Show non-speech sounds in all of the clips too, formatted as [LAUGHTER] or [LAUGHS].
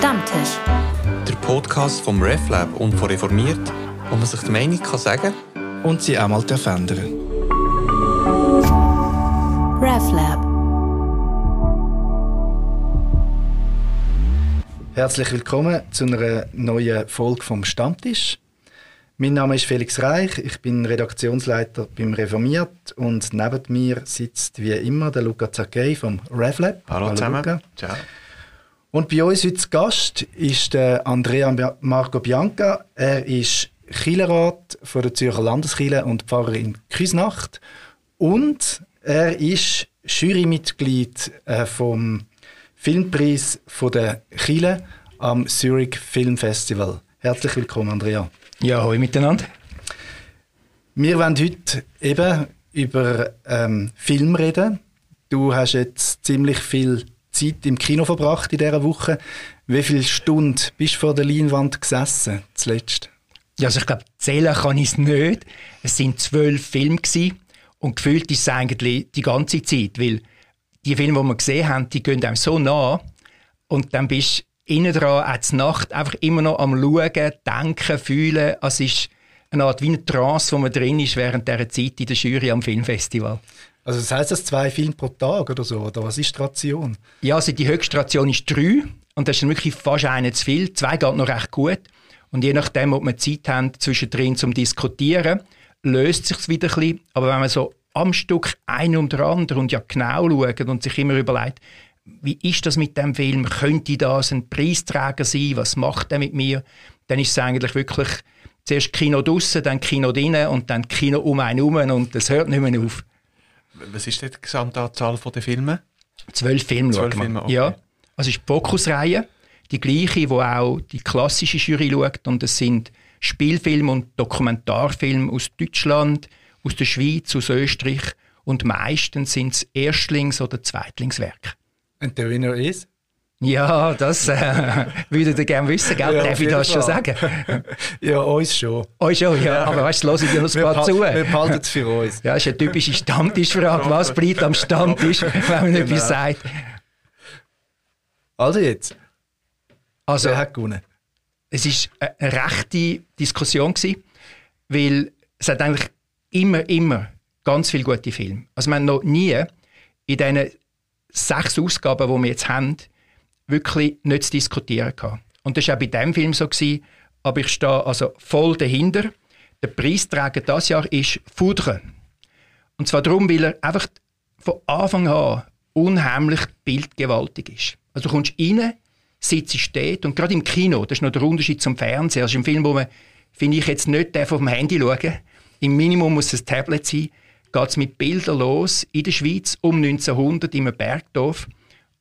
Stammtisch. Der Podcast vom RefLab und von Reformiert, wo man sich die Meinung kann sagen und sie auch mal verändern RefLab. Herzlich willkommen zu einer neuen Folge vom Stammtisch. Mein Name ist Felix Reich, ich bin Redaktionsleiter beim Reformiert und neben mir sitzt wie immer der Luca Zacchei vom RevLab. Hallo, Hallo zusammen. Luca. Ciao. Und bei uns heute Gast ist der Andrea Marco Bianca. Er ist Kirchenrat von der Zürcher Landeskirche und Pfarrer in Küsnacht. Und er ist Jurymitglied äh, vom Filmpreis von der Chile am Zurich Film Festival. Herzlich willkommen, Andrea. Ja, hallo miteinander. Wir wollen heute eben über ähm, Film reden. Du hast jetzt ziemlich viel Zeit im Kino verbracht in dieser Woche. Wie viele Stunden bist du vor der Leinwand gesessen, zuletzt? Ja, also ich glaube, zählen kann ich es nicht. Es sind zwölf Filme und gefühlt ist es eigentlich die ganze Zeit, weil die Filme, die wir gesehen haben, die gehen einem so nah und dann bist du innen dran, auch Nacht, einfach immer noch am Schauen, Denken, Fühlen. Also es ist eine Art wie eine Trance, wo man drin ist während dieser Zeit in der Jury am Filmfestival. Also das heisst das zwei Filme pro Tag oder so? Oder was ist die Ration? Ja, also die höchste Ration ist drei. Und das ist wirklich fast eine zu viel. Zwei geht noch recht gut. Und je nachdem, ob wir Zeit haben zwischendrin zum Diskutieren, löst sich wieder ein bisschen. Aber wenn man so am Stück ein um den anderen und ja genau schaut und sich immer überlegt, wie ist das mit dem Film? Könnte das ein Preisträger sein? Was macht er mit mir? Dann ist es eigentlich wirklich zuerst Kino draussen, dann Kino drinnen und dann Kino um einen herum und das hört nicht mehr auf. Was ist die Gesamtanzahl der Filme? Zwölf Filme, Zwölf Filme okay. Ja. Also ist die Fokusreihe, die gleiche, wo auch die klassische Jury schaut. Und es sind Spielfilme und Dokumentarfilme aus Deutschland, aus der Schweiz, aus Österreich. Und meistens sind es Erstlings- oder Zweitlingswerke. Und der Winner ist? Ja, das äh, [LAUGHS] würdet ihr gerne wissen, gell? Ja, Darf ich das schon sagen? [LAUGHS] ja, uns schon. Euch schon, ja. Aber weißt du, dir noch ein paar zu. Wir behalten es für uns. Ja, das ist eine typische Stammtischfrage. Was bleibt am Stammtisch, [LAUGHS] wenn man genau. etwas sagt? Also jetzt. Also, Wer hat gewonnen? Es war eine rechte Diskussion, gewesen, weil es hat eigentlich immer, immer ganz viele gute Filme. Also wir haben noch nie in diesen sechs Ausgaben, die wir jetzt haben, wirklich nicht zu diskutieren gehabt. Und das war auch bei diesem Film so. Gewesen, aber ich stehe also voll dahinter. Der Preisträger dieses Jahr ist Foudre. Und zwar darum, weil er einfach von Anfang an unheimlich bildgewaltig ist. Also du kommst rein, sitzt steht und gerade im Kino, das ist noch der Unterschied zum Fernsehen, also im Film, wo man, finde ich, jetzt nicht auf dem Handy schauen im Minimum muss es ein Tablet sein, geht es mit Bildern los in der Schweiz um 1900 in einem Bergdorf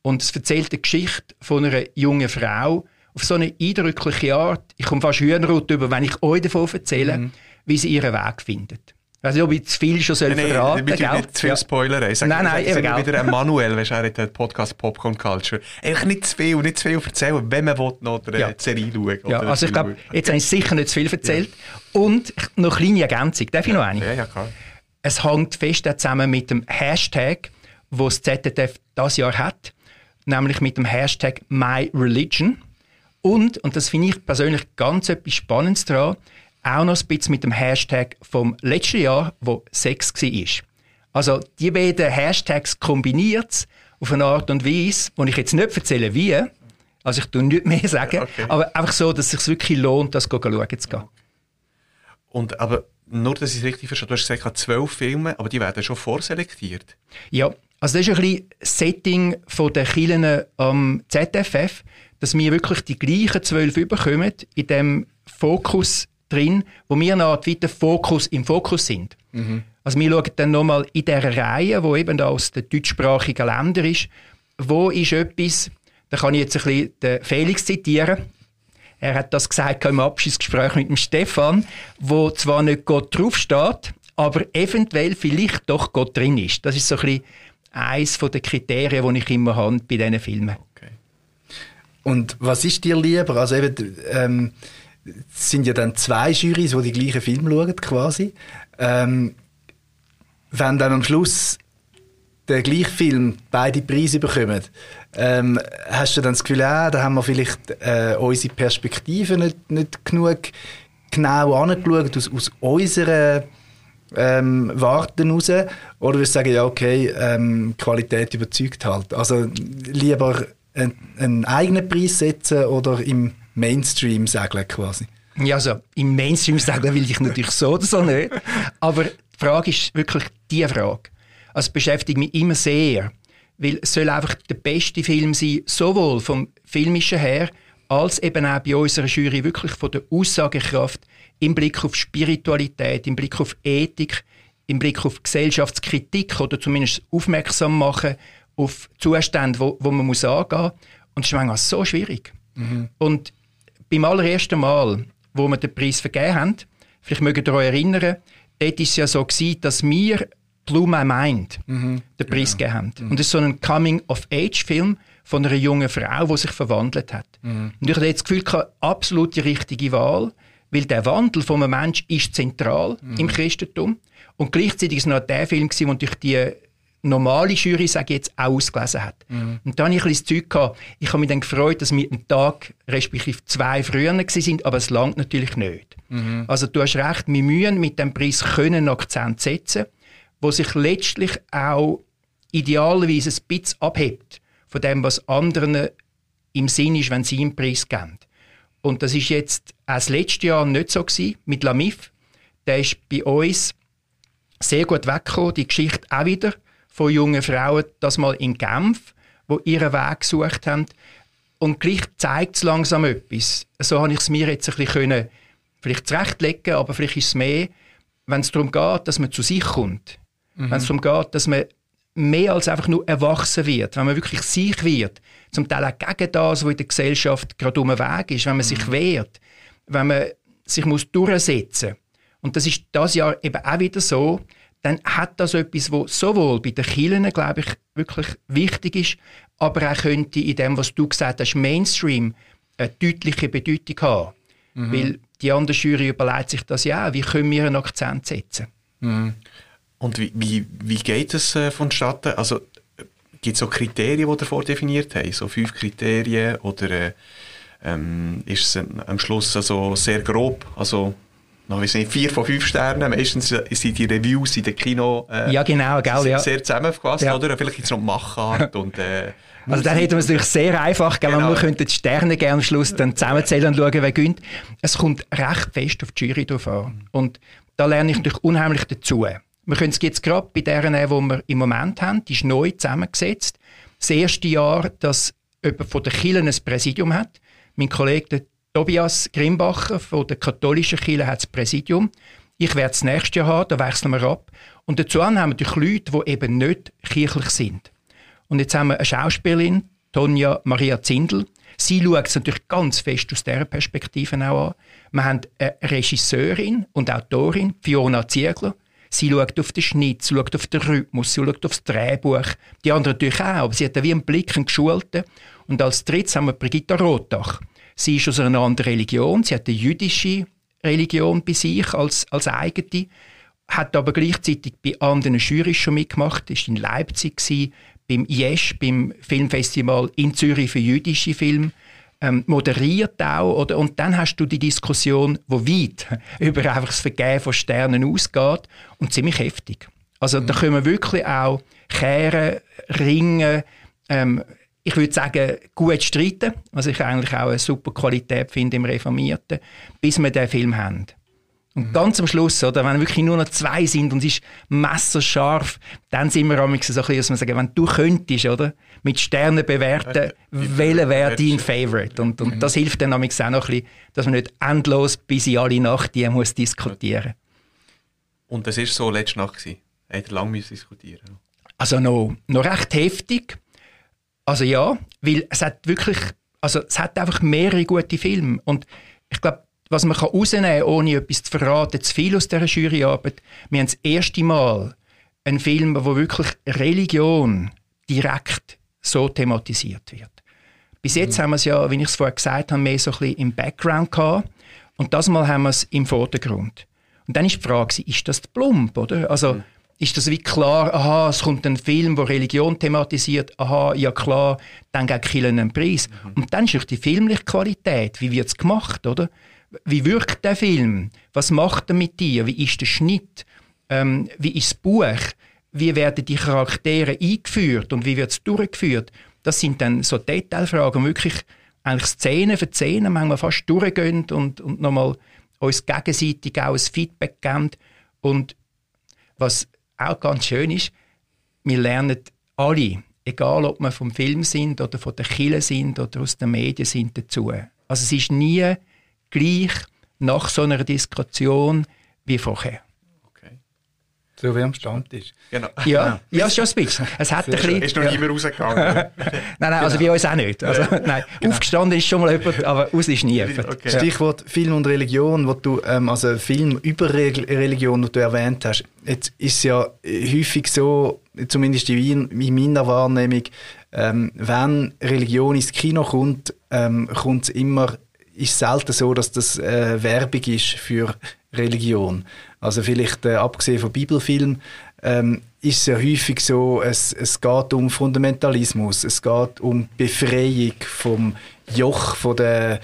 und es erzählt die Geschichte von einer jungen Frau auf so eine eindrückliche Art. Ich komme fast Hühnerhaut über, wenn ich euch davon erzähle, mhm. wie sie ihren Weg findet. Ich weiß nicht, ob ich zu viel schon soll nein, verraten soll. Nein, nicht zu viel Spoiler. Ich sage, nein, nein, eben, wieder Manuel, weißt du, den Podcast Popcorn Culture. Einfach nicht zu viel, nicht zu viel erzählen, wenn man will, noch eine ja. Serie schauen Ja, also ich glaube, jetzt habe ich sicher nicht zu viel erzählt. Ja. Und noch eine kleine Ergänzung. Darf ich noch eine? Ja, ja, klar. Es hängt fest zusammen mit dem Hashtag, wo das ZDF das Jahr hat nämlich mit dem Hashtag MyReligion. Und, und das finde ich persönlich ganz etwas Spannendes daran, auch noch ein bisschen mit dem Hashtag vom letzten Jahr, wo Sex war. Also die beiden Hashtags kombiniert auf eine Art und Weise, wo ich jetzt nicht erzähle, wie, also ich tue nicht mehr [LAUGHS] sagen, okay. aber einfach so, dass es sich wirklich lohnt, das schauen zu gehen. Und aber nur, dass ich es richtig verstehe, du hast gesagt, zwölf Filme, aber die werden schon vorselektiert. Ja, also das ist ein bisschen das Setting der Kirchen am ZFF, dass wir wirklich die gleichen zwölf überkommen in dem Fokus drin, wo wir eine Art weiter Fokus im Fokus sind. Mhm. Also wir schauen dann nochmal in dieser Reihe, wo eben aus den deutschsprachigen Ländern ist, wo ist etwas, da kann ich jetzt ein bisschen den Felix zitieren, er hat das gesagt im Abschiedsgespräch mit dem Stefan, wo zwar nicht Gott draufsteht, aber eventuell vielleicht doch Gott drin ist. Das ist so ein bisschen eines der Kriterien, die ich immer habe bei diesen Filmen. Okay. Und was ist dir lieber? Also eben, ähm, es sind ja dann zwei Jurys, die die gleichen Filme schauen, quasi. Ähm, wenn dann am Schluss der gleiche Film beide Preise bekommen, ähm, hast du dann das Gefühl, ah, da haben wir vielleicht äh, unsere Perspektive nicht, nicht genug genau angeschaut aus, aus unserer ähm, Warten raus? Oder würdest du sagen, ja, okay, ähm, Qualität überzeugt halt? Also lieber einen, einen eigenen Preis setzen oder im Mainstream segeln quasi? Ja, also im Mainstream segeln will ich natürlich so oder so nicht. Aber die Frage ist wirklich die Frage. Also beschäftigt mich immer sehr, weil es soll einfach der beste Film sein, sowohl vom filmischen her, als eben auch bei unserer Jury wirklich von der Aussagekraft im Blick auf Spiritualität, im Blick auf Ethik, im Blick auf Gesellschaftskritik oder zumindest aufmerksam machen auf Zustände, wo, wo man muss angehen muss. Und das ist manchmal so schwierig. Mhm. Und beim allerersten Mal, wo wir den Preis vergeben haben, vielleicht mögt ihr euch erinnern, dort war es ja so, gewesen, dass wir Blue My Mind mhm. den Preis genau. gegeben haben. Mhm. Und das ist so ein Coming-of-Age-Film von einer jungen Frau, die sich verwandelt hat. Mhm. Und ich hatte das Gefühl, keine absolut die richtige Wahl, weil der Wandel von einem Menschen ist zentral mhm. im Christentum. Und gleichzeitig war es noch der Film, der durch die normale Jury, sage ich jetzt, auch ausgelesen hat. Mhm. Und dann hatte ich ein bisschen das Zeug, gehabt. ich habe mich dann gefreut, dass wir einen Tag, respektive zwei früher sind, aber es langt natürlich nicht. Mhm. Also du hast recht, wir müssen mit dem Preis können Akzent setzen wo sich letztlich auch idealerweise ein bisschen abhebt von dem, was anderen im Sinn ist, wenn sie einen Preis geben. Und das ist jetzt auch das letzte Jahr nicht so gewesen, mit Lamif. Der ist bei uns sehr gut weggekommen. Die Geschichte auch wieder von jungen Frauen, das mal in Genf, wo ihren Weg gesucht haben. Und gleich zeigt es langsam etwas. So habe ich es mir jetzt ein bisschen können, vielleicht zurechtlegen, aber vielleicht ist es mehr, wenn es darum geht, dass man zu sich kommt. Mhm. Wenn es darum geht, dass man mehr als einfach nur erwachsen wird, wenn man wirklich sich wird, zum Teil auch gegen das, was in der Gesellschaft gerade um den Weg ist, wenn man mhm. sich wehrt, wenn man sich muss durchsetzen muss. Und das ist das Jahr eben auch wieder so, dann hat das etwas, was sowohl bei den Kirchen, glaube ich, wirklich wichtig ist, aber auch könnte in dem, was du gesagt hast, Mainstream eine deutliche Bedeutung haben. Mhm. Weil die andere Jury überlegt sich das ja auch, wie können wir einen Akzent setzen. Mhm. Und wie, wie, wie geht es äh, vonstatten? Also gibt es so Kriterien, die davor definiert haben? So fünf Kriterien oder äh, ähm, ist es am Schluss also sehr grob? Also noch nicht, vier von fünf Sternen. Meistens sind die Reviews in den Kino äh, ja, genau, gell, ja. sehr zusammengefasst, ja. oder? Vielleicht gibt es noch Machart und äh, [LAUGHS] Also dann hätten wir es natürlich sehr einfach, gell? Genau. wir könnten die Sterne gerne am Schluss dann zusammenzählen und schauen, wer gönnt. Es kommt recht fest auf die Jury drauf an. Und da lerne ich natürlich unheimlich dazu. Wir können es jetzt gerade bei der nehmen, die wir im Moment haben, die ist neu zusammengesetzt. Das erste Jahr, dass jemand von der Kirche ein Präsidium hat. Mein Kollege Tobias Grimbacher von der katholischen Kirche hat das Präsidium. Ich werde es nächstes Jahr haben, da wechseln wir ab. Und dazu haben wir natürlich Leute, die eben nicht kirchlich sind. Und jetzt haben wir eine Schauspielerin, Tonja Maria Zindel. Sie schaut es natürlich ganz fest aus dieser Perspektive auch an. Wir haben eine Regisseurin und Autorin, Fiona Ziegler. Sie schaut auf den Schnitt, sie schaut auf den Rhythmus, sie schaut auf das Drehbuch. Die anderen natürlich auch, aber sie hat wie einen Blick, einen geschulten. Und als drittes haben wir Brigitta Rotach. Sie ist aus einer anderen Religion, sie hat eine jüdische Religion bei sich als, als eigene, hat aber gleichzeitig bei anderen Jurys schon mitgemacht, ist in Leipzig gewesen, beim IES, beim Filmfestival in Zürich für jüdische Filme ähm, moderiert auch. Oder? Und dann hast du die Diskussion, wo weit [LAUGHS] über einfach das Vergehen von Sternen ausgeht und ziemlich heftig. Also mhm. da können wir wirklich auch kehren, ringen, ähm, ich würde sagen, gut streiten, was ich eigentlich auch eine super Qualität finde im Reformierten, bis wir den Film haben. Und ganz am Schluss, oder, wenn wirklich nur noch zwei sind und es ist messerscharf, dann sind wir am so ein bisschen, dass wir sagen, wenn du könntest, oder, mit Sternen bewerten, welcher wäre dein Favorite? Und, und mhm. das hilft dann auch noch ein bisschen, dass man nicht endlos bis in alle Nacht die muss diskutieren Und das war so letzte Nacht? Gewesen. Hat lange diskutieren Also noch, noch recht heftig. Also ja, weil es hat wirklich, also es hat einfach mehrere gute Filme. Und ich glaube, was man rausnehmen kann, ohne etwas zu verraten, zu viel aus dieser Juryarbeit, wir haben das erste Mal einen Film, wo wirklich Religion direkt so thematisiert wird. Bis jetzt mhm. haben wir es ja, wie ich es vorher gesagt habe, mehr so ein bisschen im Background gehabt. Und das Mal haben wir es im Vordergrund. Und dann ist die Frage, ist das plump, oder? Also, mhm. ist das wie klar, aha, es kommt ein Film, der Religion thematisiert, aha, ja klar, dann geht Killen einen Preis. Mhm. Und dann ist auch die filmliche Qualität, wie wird es gemacht, oder? Wie wirkt der Film? Was macht er mit dir? Wie ist der Schnitt? Ähm, wie ist das Buch? Wie werden die Charaktere eingeführt und wie wird es durchgeführt? Das sind dann so Detailfragen, wirklich eigentlich Szene für Szene manchmal fast durchgehen und, und nochmal uns gegenseitig auch ein Feedback geben. Und was auch ganz schön ist, wir lernen alle, egal ob wir vom Film sind oder von der Kille sind oder aus den Medien sind, dazu. Also es ist nie gleich nach so einer Diskussion wie vorher. So wie am Stammtisch. Genau. Ja, ja, schon ein bisschen. Es hat ein bisschen, Ist noch ja. nie mehr rausgegangen. [LAUGHS] Nein, nein, also bei uns auch nicht. Also, nein, Aufgestanden ist schon mal jemand, aber aus ist nie jemand. Okay. Stichwort Film und Religion, wo du, ähm, also Film über Re Religion, den du erwähnt hast. Jetzt ist es ja häufig so, zumindest in, in meiner Wahrnehmung, ähm, wenn Religion ins Kino kommt, ähm, kommt es immer, ist selten so, dass das äh, Werbung ist für Religion. Also vielleicht äh, abgesehen von Bibelfilmen ähm, ist es ja häufig so, es, es geht um Fundamentalismus, es geht um Befreiung vom Joch von der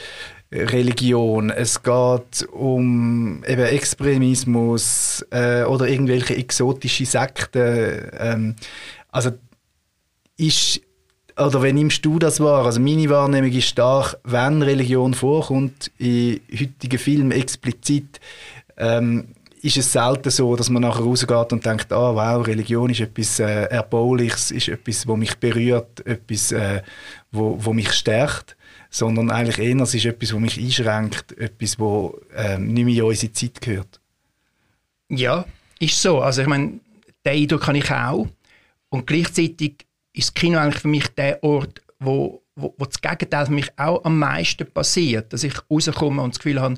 Religion, es geht um eben Extremismus äh, oder irgendwelche exotische Sekten. Ähm, also ist oder wenn nimmst du das wahr? Also meine Wahrnehmung ist stark, wenn Religion vorkommt in heutigen Filmen explizit, ähm, ist es selten so, dass man nachher rausgeht und denkt, ah wow, Religion ist etwas äh, Erbauliches, ist etwas, wo mich berührt, etwas, äh, wo, wo mich stärkt, sondern eigentlich eher, es ist etwas, wo mich einschränkt, etwas, wo ähm, nicht mehr in unsere Zeit gehört. Ja, ist so. Also ich meine, den Eindruck habe ich auch. Und gleichzeitig ist das Kino eigentlich für mich der Ort, wo, wo, wo das Gegenteil für mich auch am meisten passiert. Dass ich rauskomme und das Gefühl habe,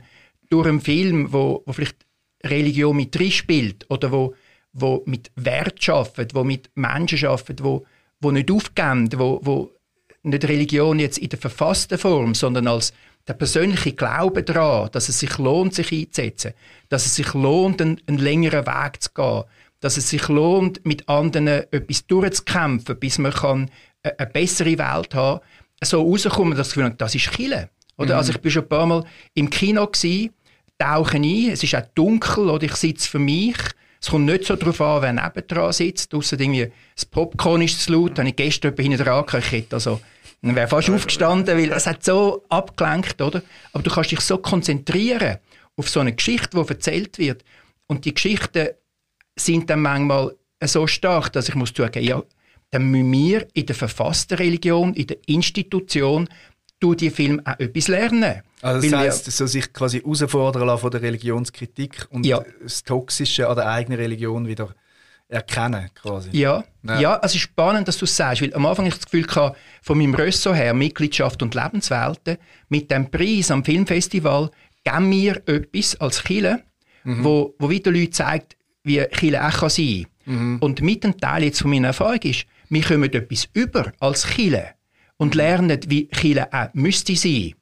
durch einen Film, wo, wo vielleicht Religion mit drin spielt oder wo, wo mit Wert schafft, wo mit Menschen schafft, wo, wo nicht aufgeben, wo, wo nicht Religion jetzt in der verfassten Form, sondern als der persönliche Glaube daran, dass es sich lohnt, sich einzusetzen, dass es sich lohnt, einen, einen längeren Weg zu gehen, dass es sich lohnt, mit anderen etwas durchzukämpfen, bis man kann eine, eine bessere Welt haben so rauskommen, dass ich das ist Chile. Oder? Mhm. Also ich bin schon ein paar Mal im Kino gewesen, tauche ein, es ist auch dunkel oder ich sitze für mich. Es kommt nicht so darauf an, wer nebendran sitzt. Ausser irgendwie, das Popcorn ist zu laut, habe ich gestern jemanden hinten dran hätte also, dann wäre fast aufgestanden, weil es hat so abgelenkt, oder? Aber du kannst dich so konzentrieren auf so eine Geschichte, die erzählt wird. Und die Geschichten sind dann manchmal so stark, dass ich muss zugeben, ja, dann müssen wir in der verfassten Religion, in der Institution, durch die Film auch etwas lernen. Also das Weil wir- so sich quasi herausfordern lassen von der Religionskritik und Ja. das Toxische an der eigenen Religion wieder erkennen quasi. Ja, Ja. ja. es ist spannend, dass du es sagst, weil am Anfang hatte ich das Gefühl gehabt, von meinem Rösso her, Mitgliedschaft und Lebenswelten, mit dem Preis am Filmfestival geben wir etwas als Chile, wo, wo wieder Leute zeigt, wie Chile auch kann sein kann. Und mit dem Teil jetzt von meiner Erfahrung ist, wir kommen etwas über als Chile und lernen, wie Chile auch müsste sein.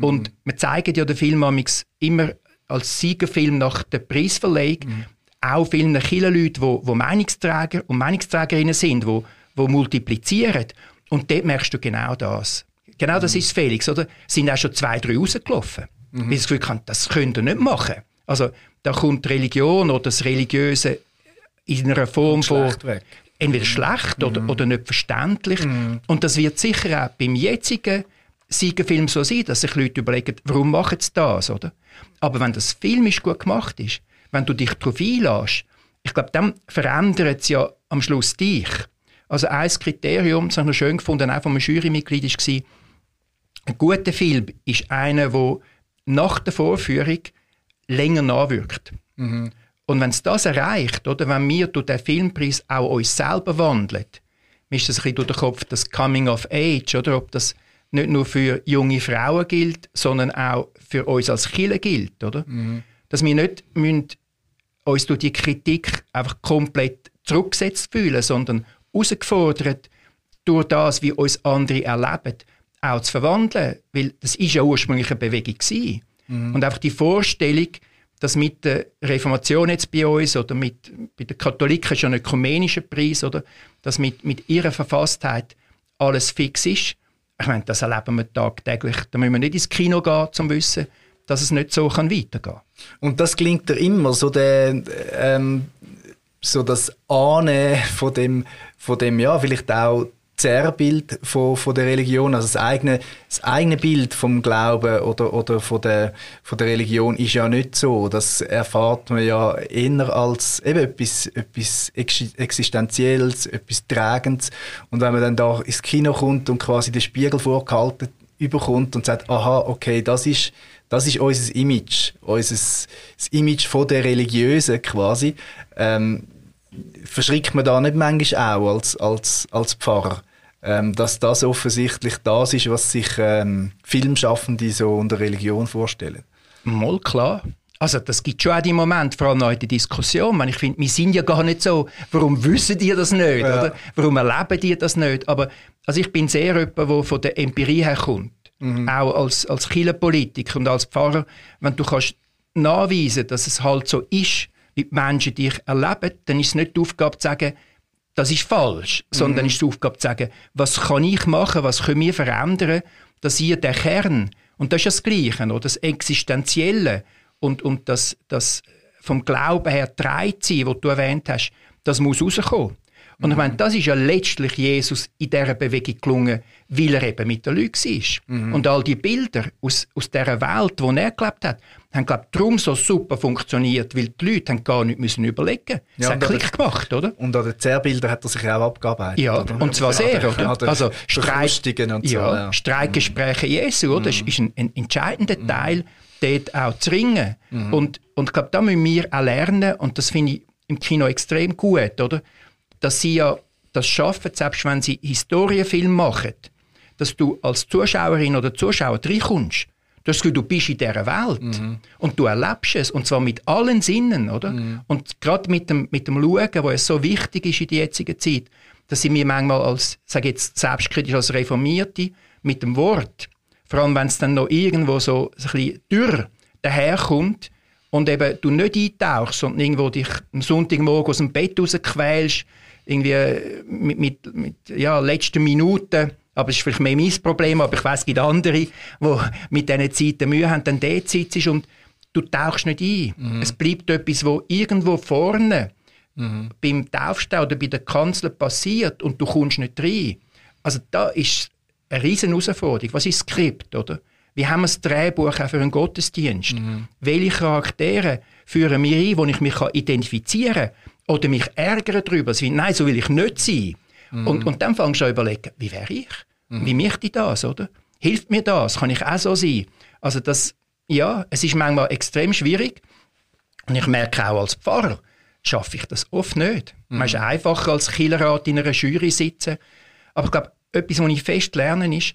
Und wir zeigen ja den Film immer als Siegerfilm nach der Preisverleihung auch vielen Kirchenleuten, wo, wo Meinungsträger und Meinungsträgerinnen sind, wo, wo multiplizieren. Und dort merkst du genau das. Genau das ist Felix, oder? Sind auch schon zwei, drei rausgelaufen. Weil sie das Gefühl haben, das könnt ihr nicht machen. Also, da kommt Religion oder das Religiöse in einer Form von weg. entweder schlecht oder, oder nicht verständlich. Und das wird sicher auch beim jetzigen Siegerfilm so sein, dass sich Leute überlegen, warum machen sie das, oder? Aber wenn das filmisch gut gemacht ist, wenn du dich darauf einlässt, ich glaube, dann verändert es ja am Schluss dich. Also ein Kriterium, das habe ich noch schön gefunden, auch von einem Jurymitglied, war, ein guter Film ist einer, der nach der Vorführung länger nachwirkt. Und wenn es das erreicht, oder wenn wir durch den Filmpreis auch uns selber wandeln, mir ist das ein bisschen durch den Kopf das Coming of Age, oder ob das nicht nur für junge Frauen gilt, sondern auch für uns als Kirche gilt, oder? Dass wir nicht müssen uns durch die Kritik einfach komplett zurückgesetzt fühlen, sondern herausgefordert durch das, wie uns andere erleben, auch zu verwandeln. Weil das ist ja ursprünglich eine Bewegung gewesen. Und einfach die Vorstellung, dass mit der Reformation jetzt bei uns oder mit, bei den Katholiken schon ein ökumenischer Preis, oder, dass mit, mit ihrer Verfasstheit alles fix ist. Ich meine, das erleben wir tagtäglich. Da müssen wir nicht ins Kino gehen, um zu wissen, dass es nicht so kann weitergehen kann. Und das klingt dir immer so der, ähm, so das Ahnen von dem, von dem, ja, vielleicht auch Zerrbild von, von der Religion, also das eigene, das eigene Bild vom Glauben oder, oder von, der, von der Religion ist ja nicht so. Das erfahrt man ja eher als eben etwas, etwas Existenzielles, etwas Tragendes. Und wenn man dann da ins Kino kommt und quasi den Spiegel vorgehalten überkommt und sagt, aha, okay, das ist, das ist unser Image, unser, das Image von der Religiösen quasi, ähm, verschrickt man da nicht manchmal auch als, als, als Pfarrer? Ähm, dass das offensichtlich das ist, was sich ähm, Filmschaffende so unter Religion vorstellen. Mal klar. Also das gibt schon auch die Momente, vor allem auch in der Diskussion. Ich finde, wir sind ja gar nicht so, warum wissen die das nicht? Ja. Oder? Warum erleben die das nicht? Aber also ich bin sehr jemand, der von der Empirie herkommt. Mhm. Auch als, als Kirchenpolitiker und als Pfarrer. Wenn du kannst nachweisen, dass es halt so ist, wie die Menschen dich erleben, dann ist es nicht die Aufgabe zu sagen, das ist falsch, sondern mhm. ist die Aufgabe zu sagen, was kann ich machen, was können wir verändern, dass ihr der Kern, und das ist das Gleiche, oder? das Existenzielle und, und das, das vom Glauben her dreit sein, was du erwähnt hast, das muss rauskommen. Und ich meine, das ist ja letztlich Jesus in dieser Bewegung gelungen, weil er eben mit den Leuten war. Mhm. Und all die Bilder aus, aus dieser Welt, wo er gelebt hat, haben, glaube ich, darum so super funktioniert, weil die Leute haben gar nicht müssen überlegen mussten. Ja, es hat Klick gemacht, oder? Und an den Zerrbildern hat er sich auch abgearbeitet. Ja, oder? und zwar sehr, oder? oder? Also Streik, und so, ja, ja. Streikgespräche Jesu, oder? Das mhm. ist ein, ein entscheidender mhm. Teil, dort auch zu ringen. Mhm. Und, und ich glaube, da müssen wir auch lernen, und das finde ich im Kino extrem gut, oder? Dass sie ja das schaffen, selbst wenn sie Historienfilm machen, dass du als Zuschauerin oder Zuschauer reinkommst. Du hast das Gefühl, du bist in dieser Welt mhm. und du erlebst es und zwar mit allen Sinnen, oder? Mhm. Und gerade mit dem, mit dem Schauen, wo es so wichtig ist in der jetzigen Zeit, dass sie mir manchmal als, sage jetzt selbstkritisch als Reformierte, mit dem Wort, vor allem wenn es dann noch irgendwo so, ein bisschen dürr daherkommt und eben du nicht eintauchst, sondern irgendwo dich am Sonntagmorgen aus dem Bett rausquälst, irgendwie äh, mit, mit, mit ja, letzten Minuten, aber es ist vielleicht mehr mein Problem, aber ich weiß, es gibt andere, die mit diesen Zeiten Mühe haben, dann dort sitzt und du tauchst nicht ein. Mhm. Es bleibt etwas, wo irgendwo vorne mhm. beim Taufstau oder bei der Kanzel passiert und du kommst nicht rein. Also da ist eine riesen Herausforderung. Was ist das Skript, oder? Wie haben wir das Drehbuch auch für einen Gottesdienst? Mhm. Welche Charaktere führen wir ein, wo ich mich identifizieren kann? Oder mich ärgern darüber, sie nein, so will ich nicht sein. Mhm. Und, und dann fangst du an überlegen, wie wäre ich? Mhm. Wie möchte ich das, oder? Hilft mir das? Kann ich auch so sein? Also das, ja, es ist manchmal extrem schwierig. Und ich merke auch als Pfarrer, schaffe ich das oft nicht. Mhm. Man ist einfacher als Killerrat in einer Jury sitzen. Aber ich glaube, etwas, was ich fest lerne, ist,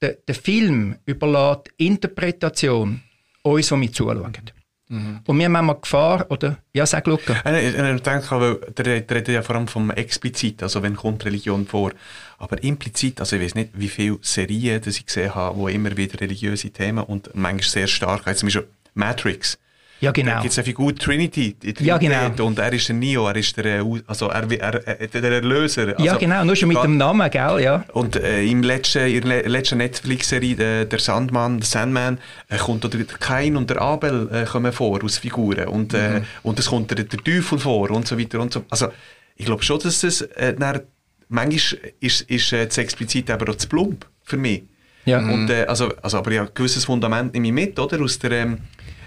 der, der Film überlässt Interpretation uns, die wir zuschauen. Mhm. Und wir haben manchmal Gefahr, oder? Ja, sag Luca. Ich, ich denke, weil der redet ja vor allem vom explizit, also wenn kommt Religion vor. Aber implizit, also ich weiß nicht, wie viele Serien das ich gesehen habe, wo immer wieder religiöse Themen und manchmal sehr stark, also zum Beispiel Matrix. Ja, genau. Da gibt es eine Figur Trinity, Trinity. Ja, genau. Und er ist der Neo, er ist der, also er, er, er, der Erlöser. Also, ja, genau, nur schon mit dem Namen, gell, ja. Und äh, im letzten, in der letzten Netflix-Serie, der, der Sandman, der Sandman, äh, kommt der Kain und der Abel äh, kommen vor als Figuren. Und, äh, mhm. und es kommt der, der Teufel vor und so weiter und so. Also, ich glaube schon, dass es, äh, dann, manchmal ist, ist äh, das explizit aber auch zu plump für mich. Ja. Und, äh, also, also, aber ja, ein gewisses Fundament nehme ich mit, oder? Aus der, ähm,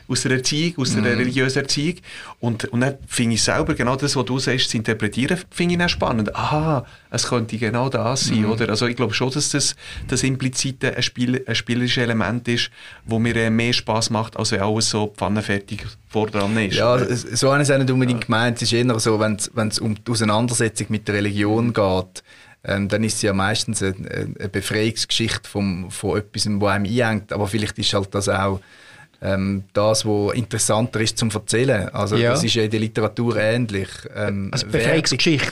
aus der Erziehung, aus der mhm. religiösen Erziehung. Und, und dann finde ich selber genau das, was du sagst, zu interpretieren, finde ich dann spannend. Aha, es könnte genau das sein, mhm. oder? Also ich glaube schon, dass das, das implizite ein, Spiel, ein spielerisches Element ist, wo mir äh, mehr Spaß macht, als wenn alles so pfannenfertig vor dran ist. Ja, so habe ich es nicht unbedingt ja. gemeint. Es ist eher so, wenn es um die Auseinandersetzung mit der Religion geht, ähm, dann ist es ja meistens eine, eine Befreiungsgeschichte vom, von etwas, was einem einhängt. Aber vielleicht ist halt das auch ähm, das, was interessanter ist zum Erzählen. Also Ja. das ist ja in der Literatur ähnlich. Ähm, Also Werbung, Befreiungsgeschichte.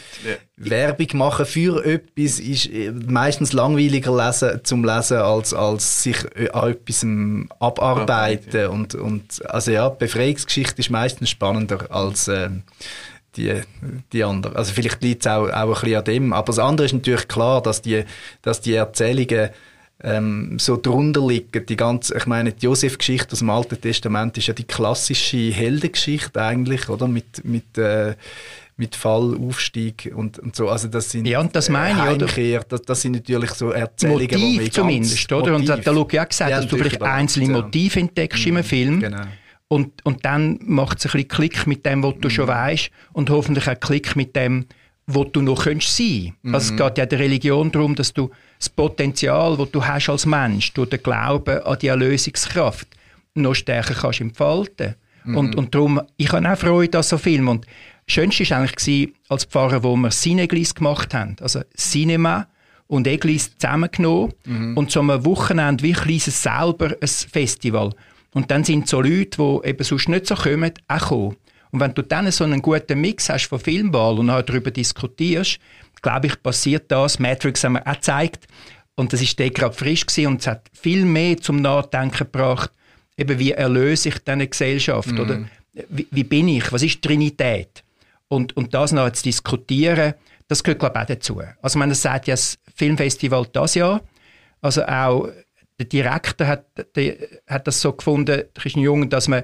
Werbung machen für etwas ist äh, meistens langweiliger lesen, zum Lesen, als, als sich äh, an etwas abarbeiten. Und, und, also ja, Befreiungsgeschichte ist meistens spannender als ähm, die, die andere. Also vielleicht liegt es auch, auch ein bisschen an dem. Aber das andere ist natürlich klar, dass die, dass die Erzählungen ähm, so drunter liegen. Die ganze, ich meine, die Josef-Geschichte aus dem Alten Testament ist ja die klassische Heldengeschichte eigentlich, oder? Mit, mit, äh, mit Fall, Aufstieg und, und so. Also das sind Ja, und das meine ich, oder? Heimkehr, das, das sind natürlich so Erzählungen, wo wir Motiv ganz- zumindest, oder? Und da, Motiv. da ich auch gesagt, Ja, dass du vielleicht einzelne. Motive entdeckst in einem Film. Genau. Und, und dann macht es ein bisschen Klick mit dem, was du schon weißt und hoffentlich auch Klick mit dem, wo du noch könntest sein. Also es geht ja der Religion darum, dass du das Potenzial, das du hast als Mensch, durch den Glauben an die Erlösungskraft, noch stärker kannst entfalten. Und, und darum, ich habe auch Freude an so Filmen. Und das Schönste war eigentlich als Pfarrer, wo wir Cineglis gemacht haben. Also Cinema und Eglis zusammengenommen und so am Wochenende wie kleines selber ein Festival. Und dann sind so Leute, die eben sonst nicht so kommen, auch gekommen. Und wenn du dann so einen guten Mix hast von Filmwahl und auch darüber diskutierst, glaube ich, passiert das. Matrix haben wir auch gezeigt. Und das ist gerade frisch gewesen und es hat viel mehr zum Nachdenken gebracht, eben wie erlöse ich diese Gesellschaft, oder? Wie, wie bin ich? Was ist Trinität? Und, und das noch zu diskutieren, das gehört, glaube ich, auch dazu. Also, man sagt ja das Filmfestival das Jahr, also auch der Direktor hat, der, hat das so gefunden, Christian Jung, dass man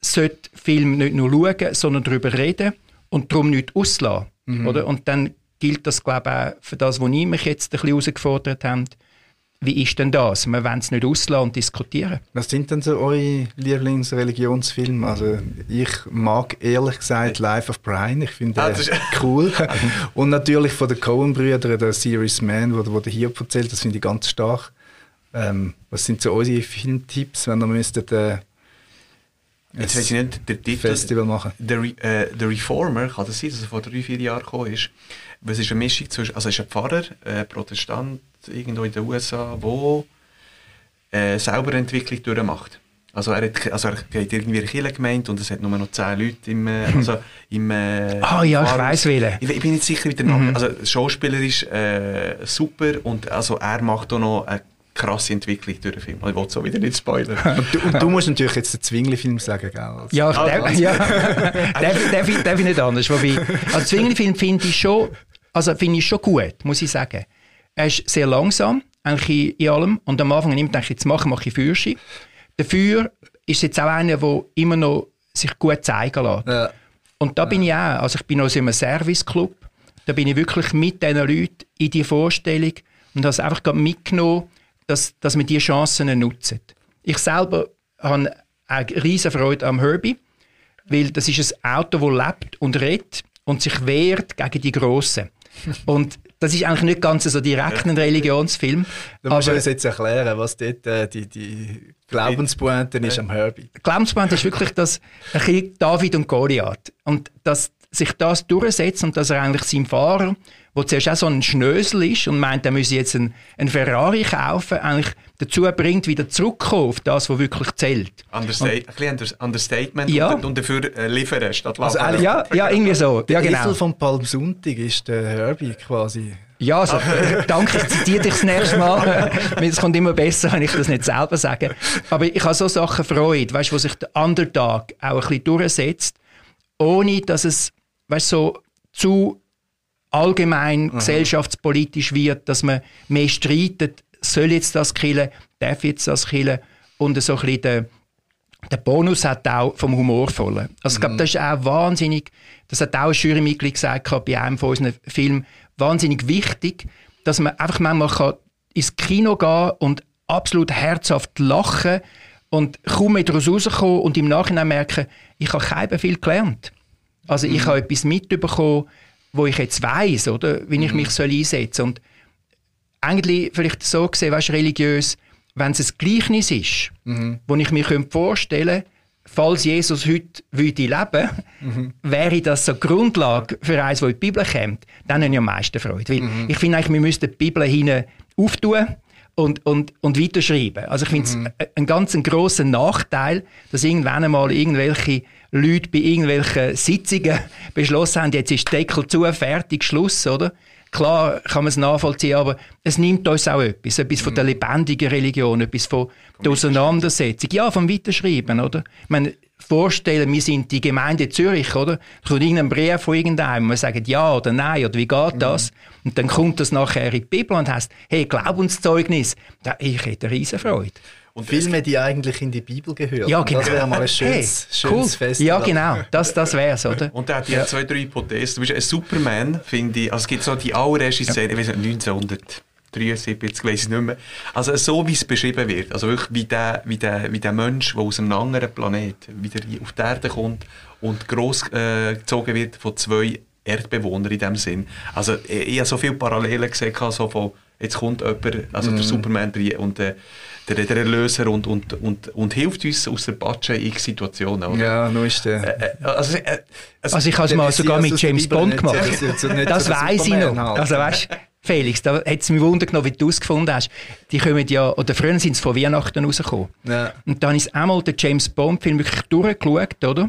sollte Film nicht nur schauen, sondern darüber reden und darum nicht auslassen. Oder? Und dann gilt das, glaube ich, auch für das, was ich mich jetzt ein bisschen herausgefordert habe. Wie ist denn das? Wir wollen es nicht auslassen und diskutieren. Was sind denn so eure Lieblingsreligionsfilme? Also ich mag ehrlich gesagt Life of Brian. Ich finde Ah, das ist- [LAUGHS] cool. Und natürlich von den Coen-Brüdern, der Serious Man, wo, wo der hier erzählt, das finde ich ganz stark. Ähm, was sind so eure Filmtipps, wenn ihr müsstet äh, Jetzt weiß ich nicht, der Titel. Festival machen? Re äh, The Reformer, kann das sein, dass er vor drei, vier Jahren gekommen ist? Was ist eine Mischung zwischen, also er ist ein Pfarrer, äh, Protestant, irgendwo in den USA, wo äh, selber Entwicklung durchmacht. Also er, hat, also er geht irgendwie in eine Kirche gemeint und es hat nur noch zehn Leute im, äh, also im äh, Ah ja, ich Pfarrhaus. weiss welchen. Ich, ich bin nicht sicher mit dem Namen. Also Schauspieler ist äh, super und also er macht auch noch eine krasse Entwicklung durch den Film. Ich will so wieder nicht spoilern. Und [LAUGHS] du, und du musst natürlich jetzt den Zwingli-Film sagen, gell? Also, Ja, Ah, darf, was? [LAUGHS] ja. darf, darf, ich, darf ich nicht anders. Wobei, also Zwingli-Film finde ich schon, also finde ich schon gut, muss ich sagen. Er ist sehr langsam, eigentlich in, in allem. Und am Anfang nimmt ich jetzt machen, mache ich Führerschein. Dafür ist jetzt auch einer, der immer noch sich gut zeigen lässt. Ja. Und da bin ich auch, also ich bin auch so in einem Serviceclub, da bin ich wirklich mit diesen Leuten in die Vorstellung und habe es einfach gerade mitgenommen, dass, dass wir diese Chancen nutzen. Ich selber habe eine riesen Freude am Herbie, weil das ist ein Auto, das lebt und redet und sich wehrt gegen die Grossen. [LAUGHS] Und das ist eigentlich nicht ganz so direkt ein Religionsfilm. Du musst aber uns jetzt erklären, was dort äh, die, die Glaubenspointe ist am Herbie. Glaubensband ist wirklich das ein bisschen David und Goliath. Und dass sich das durchsetzt und dass er eigentlich seinem Fahrer, der zuerst auch so ein Schnösel ist und meint, er müsse jetzt einen, einen Ferrari kaufen, eigentlich dazu bringt, wieder zurückzukommen auf das, was wirklich zählt. Understa ein bisschen Under- Understatement Ja. und, und dafür äh, liefern statt Also eigentlich- Ja, ja, irgendwie so. Ja, Der genau. Esel vom Palmsonntag ist der Herbie quasi. Ja, also, [LAUGHS] danke, ich zitiere dich das nächste Mal. [LAUGHS] Es kommt immer besser, wenn ich das nicht selber sage. Aber ich habe so Sachen Freude, weißt, wo sich der Underdog auch ein bisschen durchsetzt, ohne dass es weißt, so zu allgemein gesellschaftspolitisch wird, dass man mehr streitet, soll jetzt das killen, darf jetzt das killen und so ein bisschen der, der Bonus hat auch vom Humorvollen. Also ich glaube, das ist auch wahnsinnig, das hat auch ein Jurymitglied gesagt bei einem von unseren Filmen, wahnsinnig wichtig, dass man einfach manchmal kann ins Kino gehen und absolut herzhaft lachen und kaum mehr daraus rauskommen und im Nachhinein merken, ich habe kein viel gelernt. Also ich habe etwas mitbekommen, wo ich jetzt weiß, oder, wie ich mich soll einsetzen soll. Und eigentlich vielleicht so gesehen, weißt, religiös, wenn es ein Gleichnis ist, wo ich mir könnte vorstellen könnte, falls Jesus heute würde leben, wäre das so die Grundlage für eins, das in die Bibel kommt, dann habe ich am meisten Freude. Weil ich finde eigentlich, wir müssten die Bibel hinten auftun und, und, und weiterschreiben. Also ich finde es mhm. einen ganz grossen Nachteil, dass irgendwann einmal irgendwelche Leute bei irgendwelchen Sitzungen beschlossen haben, jetzt ist Deckel zu, fertig, Schluss, oder? Klar kann man es nachvollziehen, aber es nimmt uns auch etwas. Etwas von der mhm. lebendigen Religion, etwas von der Auseinandersetzung. Ja, vom Weiterschreiben, oder? Ich meine, vorstellen, wir sind die Gemeinde Zürich, oder? Da kommt irgendein Brief von irgendeinem, wir sagen ja oder nein, oder wie geht das? Mhm. Und dann kommt das nachher in die Bibel und heißt, hey, Glaubenszeugnis. Da, ich hätte eine riesen Freude. Und Filme, die eigentlich in die Bibel gehören. Ja, genau. Das wäre mal ein schönes, hey, cool. schönes Fest. Ja, genau. Das, das wäre es, oder? Und er hat ja zwei, drei Hypothesen. Du bist ein Superman, finde ich. Also es gibt so die allererste Szene, ich weiß nicht, 1973, weiß ich nicht mehr. Also so, wie es beschrieben wird. Also wirklich wie der, wie der, wie der Mensch, der aus einem anderen Planet wieder auf die Erde kommt und gross äh, gezogen wird von zwei Erdbewohnern in dem Sinn. Also ich, ich habe so viele Parallelen gesehen, so von jetzt kommt jemand, also mm. der mhm. Superman und äh, der, der Erlöser und, und, und, und hilft uns aus der Patsche in Situationen. Ja, nur ist der. Äh, äh, also, äh, also, also, ich habe es mal sogar mit James Bond gemacht. Das, das weiß ich noch. Halt. Also weißt Felix, da hat es mich wundern genommen, wie du es gefunden hast. Die kommen ja, oder früher sind sie von Weihnachten rausgekommen. Ja. Und dann ist einmal der James Bond-Film wirklich durchgeschaut, oder?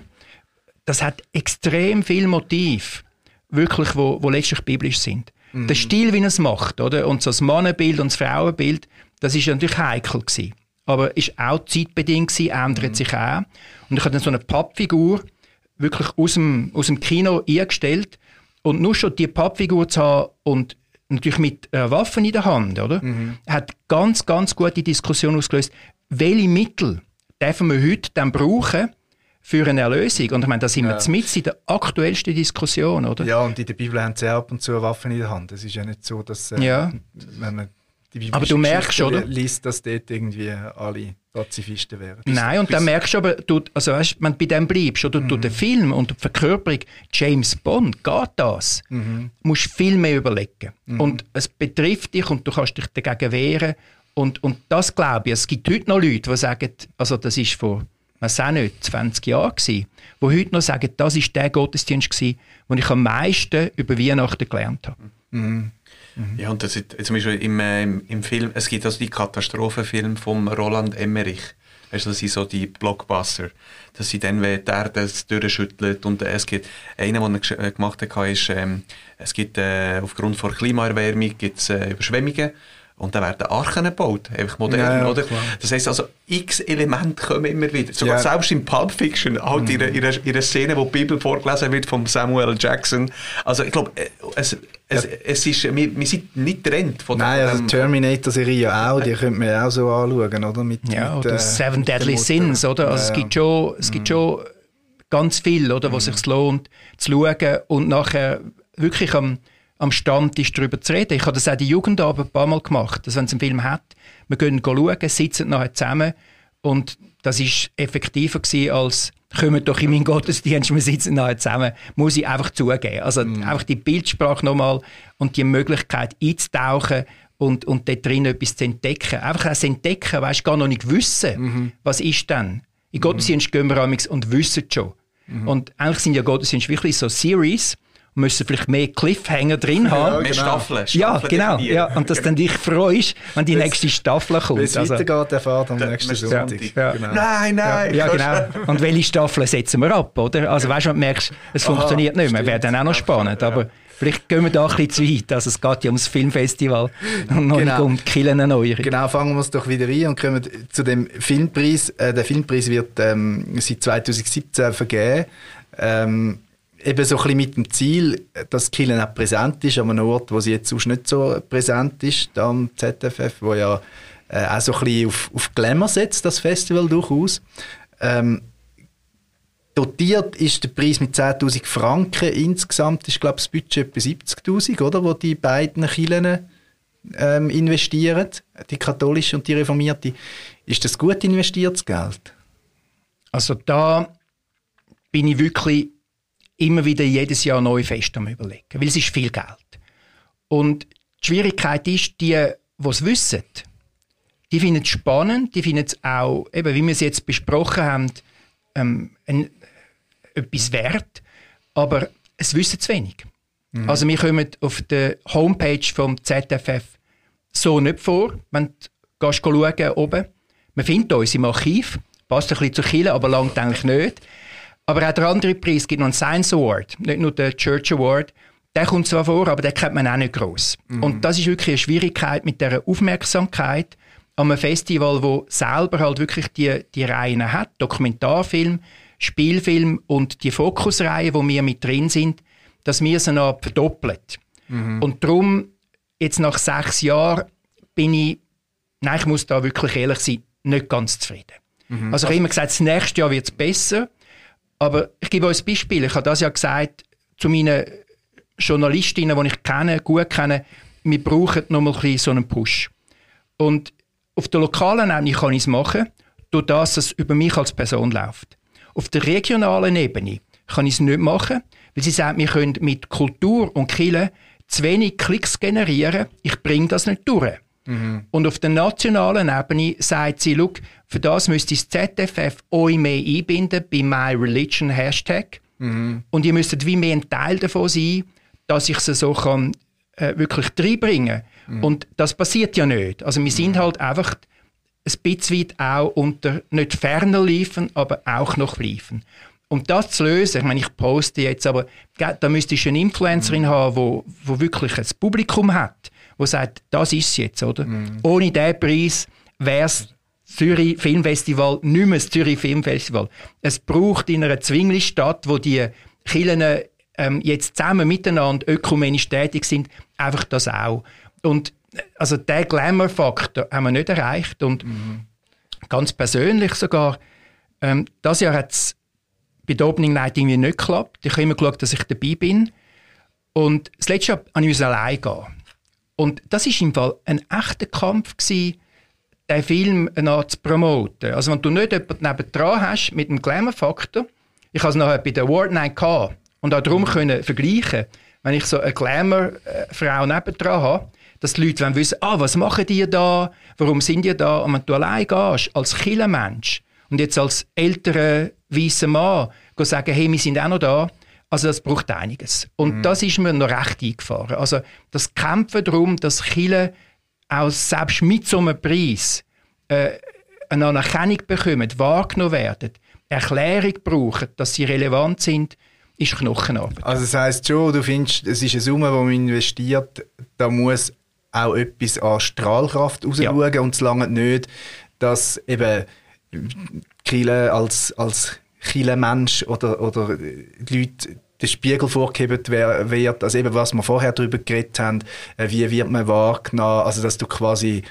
Das hat extrem viel Motiv, wirklich, wo, wo letztlich biblisch sind. Mhm. Der Stil, wie er es macht, oder? Und so das Mannenbild und das Frauenbild, das ist natürlich heikel gewesen. Aber ist auch zeitbedingt gewesen, ändert mhm. sich auch. Und ich habe dann so eine Pappfigur wirklich aus dem, aus dem Kino eingestellt. Und nur schon die Pappfigur zu haben und natürlich mit äh, Waffen in der Hand, oder? Mhm. Hat ganz, ganz gute Diskussion ausgelöst. Welche Mittel dürfen wir heute dann brauchen, für eine Erlösung. Und ich meine, da sind wir ja. mit in der aktuellsten Diskussion, oder? Ja, und in der Bibel haben sie ab und zu Waffen in der Hand. Es ist ja nicht so, dass äh, ja. wenn man die aber du merkst, oder? liest, dass dort irgendwie alle Pazifisten wären. Nein, und dann merkst du aber, du, also weißt, wenn du bei dem bleibst, oder mhm. du den Film und die Verkörperung James Bond, geht das? Mhm. Du musst viel mehr überlegen. Mhm. Und es betrifft dich und du kannst dich dagegen wehren. Und, und das glaube ich, es gibt heute noch Leute, die sagen, also das ist vor was auch nicht, 20 Jahre gewesen, die heute noch sagen, das ist der Gottesdienst gewesen, den ich am meisten über Weihnachten gelernt habe. Mhm. Ja, und das ist, zum Beispiel im, äh, im, im, Film, es gibt also die Katastrophenfilme von Roland Emmerich. Weißt du, das sind so die Blockbuster. Dass sie dann, wenn die Erde durchschüttelt und äh, es gibt, einer, den er äh, gemacht hat, ist, ähm, es gibt, äh, aufgrund von Klimaerwärmung gibt's, äh, Überschwemmungen und dann werden Archen gebaut, einfach modern, ja, ja, oder? Klar. Das heisst also, x Elemente kommen immer wieder. Sogar ja. selbst in Pulp Fiction, halt mhm. in, einer, in einer Szene, wo die Bibel vorgelesen wird von Samuel Jackson. Also ich glaube, äh, es, es, es ist, wir, wir sind nicht getrennt von Nein, also die Terminator-Serie ja auch, die könnte man ja auch so anschauen, oder? Mit, ja, mit, oder äh, Seven Deadly Sins, oder? Also es gibt schon, es gibt mhm. schon ganz viel, oder, was mhm. sich lohnt zu schauen und nachher wirklich am am Stammtisch darüber zu reden. Ich habe das auch die Jugendabend ein paar Mal gemacht, dass wenn es einen Film hat, wir gehen schauen, sitzen nachher zusammen und das ist effektiver gewesen als kommen doch in meinen Gottesdienst, wir sitzen nachher zusammen, muss ich einfach zugeben. Also mm. einfach die Bildsprache nochmal und die Möglichkeit einzutauchen und, und dort drin etwas zu entdecken. Einfach das Entdecken, weißt gar noch nicht wissen, mhm. was ist denn. In Gottesdienst mhm. gehen wir und wissen schon. Mhm. Und eigentlich sind ja Gottesdienste wirklich so Series, müssen vielleicht mehr Cliffhanger drin haben. Ja, mehr genau. Staffeln, Staffeln. Ja, genau. Ja, und dass [LAUGHS] dann dich freust, wenn die nächste Staffel kommt. Wenn es also, weitergeht, erfahrt am nächsten Sonntag. Ja. Genau. Nein, nein. Ja, genau. Und welche Staffeln setzen wir ab, oder? Also weißt du, du merkst, es Aha, funktioniert nicht mehr. Wäre dann auch noch spannend, aber... Vielleicht gehen wir da ein bisschen zu weit. Also es geht ja ums Filmfestival und noch genau. um die Killenerneuerung. Genau, fangen wir es doch wieder rein und kommen zu dem Filmpreis. Äh, der Filmpreis wird ähm, seit 2017 vergeben. Ähm, eben so ein bisschen mit dem Ziel, dass Killen auch präsent ist, an einem Ort, wo sie jetzt sonst nicht so präsent ist, da am ZFF, wo ja äh, auch so ein bisschen auf, auf Glamour setzt, das Festival durchaus. Ähm, dotiert ist der Preis mit 10'000 Franken. Insgesamt ist, glaube ich, das Budget etwa 70'000, oder, wo die beiden Kirchen ähm, investieren, die katholische und die reformierte. Ist das gut investiertes Geld? Also da bin ich wirklich immer wieder jedes Jahr neu fest am überlegen, weil es ist viel Geld. Und die Schwierigkeit ist, die, die es wissen, die finden es spannend, die finden es auch, eben, wie wir es jetzt besprochen haben, ähm, ein, etwas wert, aber es wissen zu wenig. Mhm. Also wir kommen auf der Homepage vom ZFF so nicht vor. Wenn du schauen oben. Man findet uns im Archiv, passt ein bisschen zur Kille, aber langt eigentlich nicht. Aber auch der andere Preis gibt noch einen Science Award, nicht nur den Church Award. Der kommt zwar vor, aber den kennt man auch nicht gross. Mhm. Und das ist wirklich eine Schwierigkeit mit der Aufmerksamkeit an einem Festival, wo selber halt wirklich die, die Reihen hat, Dokumentarfilm, Spielfilm und die Fokusreihe, wo wir mit drin sind, dass wir sie noch verdoppelt. Mhm. Und darum, jetzt nach sechs Jahren, bin ich, nein, ich muss da wirklich ehrlich sein, nicht ganz zufrieden. Mhm. Also ich habe immer gesagt, das nächste Jahr wird es besser. Aber ich gebe euch ein Beispiel. Ich habe das ja gesagt zu meinen Journalistinnen, die ich kenne, gut kenne, wir brauchen noch mal ein so einen Push. Und auf der lokalen Ebene kann ich es machen, durch das, es über mich als Person läuft. Auf der regionalen Ebene kann ich es nicht machen, weil sie sagen, wir können mit Kultur und Kille zu wenig Klicks generieren, ich bringe das nicht durch. Mhm. Und auf der nationalen Ebene sagt sie, look, für das müsste das ZFF euch mehr einbinden bei MyReligion Hashtag. Mhm. Und ihr müsstet wie mehr ein Teil davon sein, dass ich sie so kann, äh, wirklich reinbringen kann. Mhm. Und das passiert ja nicht. Also wir sind halt einfach ein bisschen weit auch unter, nicht ferner liefen, aber auch noch liefen. Um das zu lösen, ich meine, ich poste jetzt, aber da müsstest du eine Influencerin haben, wo, wo wirklich ein Publikum hat, wo sagt, das ist es jetzt, oder? Mhm. Ohne diesen Preis wäre es Zürich Filmfestival nicht mehr das Zürich Filmfestival. Es braucht in einer Zwingli-Stadt, wo die Kirchen ähm, jetzt zusammen miteinander ökumenisch tätig sind, einfach das auch. Und also der Glamour-Faktor haben wir nicht erreicht und mhm. ganz persönlich sogar, ähm, das Jahr hat es bei der Opening Night irgendwie nicht geklappt. Ich habe immer geschaut, dass ich dabei bin. Und das letzte Jahr musste ich allein gehen. Und das war im Fall ein echter Kampf gewesen, den Film zu promoten. Also wenn du nicht jemanden nebendran hast mit einem Glamour-Faktor, ich hatte es nachher bei der Award Night gehabt und auch darum können vergleichen, wenn ich so eine Glamour-Frau nebendran habe, dass die Leute wissen, ah, was machen die da, warum sind die da? Und wenn du allein gehst, als Killermensch und jetzt als älterer weißer Mann, sagen, hey, wir sind auch noch da, also das braucht einiges. Und mhm. das ist mir noch recht eingefahren. Also das Kämpfen darum, dass Chile auch selbst mit so einem Preis äh, eine Anerkennung bekommen, wahrgenommen werden, Erklärung brauchen, dass sie relevant sind, ist Knochenarbeit. Also das heisst schon, du findest, es ist eine Summe, die man investiert, da muss auch etwas an Strahlkraft rausschauen ja. und es lange nicht, dass eben Kille als, als Kille-Mensch oder, oder die Leute der Spiegel vorgegeben wird, also eben was wir vorher darüber geredet haben, äh, wie wird man wahrgenommen, also dass du quasi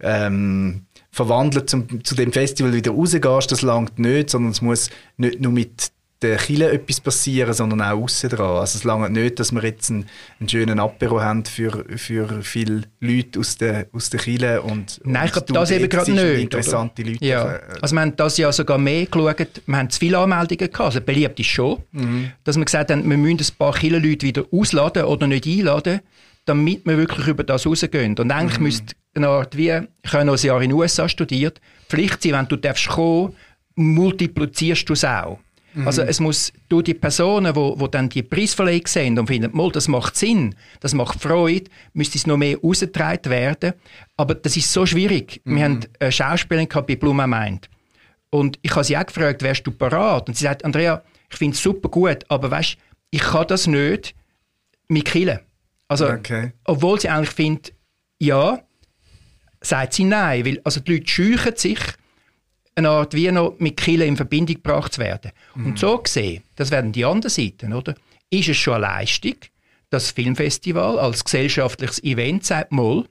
ähm, verwandelt zum, zu dem Festival wieder rausgehst, das langt nicht, sondern es muss nicht nur mit der Kille etwas passieren, sondern auch aussen dran. Also es lange nicht, dass wir jetzt einen, einen, schönen Apero haben für, für viele Leute aus der, aus der Kille und Nein, ich glaube, das eben gerade nicht. Interessante oder? Leute. Ja. Äh, also wir haben das ja sogar mehr geschaut, wir haben zu viele Anmeldungen gehabt, also beliebt ist schon, mhm. dass wir gesagt haben, wir müssen ein paar Kille-Leute wieder ausladen oder nicht einladen, damit wir wirklich über das rausgehen. Und eigentlich mhm. müsste eine Art wie, ich habe noch ein Jahr in den USA studiert, Pflicht sein, wenn du darfst kommen, multiplizierst du es auch. Mhm. Also es muss durch die Personen, wo, wo dann die Preisverleihung sehen und finden, mal, das macht Sinn, das macht Freude, müsste es noch mehr ausgetragen werden. Aber das ist so schwierig. Mhm. Wir haben eine Schauspielerin gehabt bei Bluma Mind. Und ich habe sie auch gefragt, wärst du parat? Und sie sagt, Andrea, ich finde es super gut, aber weißt, ich kann das nicht mit killen. Also, okay. obwohl sie eigentlich findet, ja, sagt sie nein, weil also die Leute scheuchen sich, eine Art wie noch mit Kille in Verbindung gebracht zu werden. Mhm. Und so gesehen, das werden die anderen Seiten, oder? Ist es schon eine Leistung, das Filmfestival als gesellschaftliches Event sagt, mal,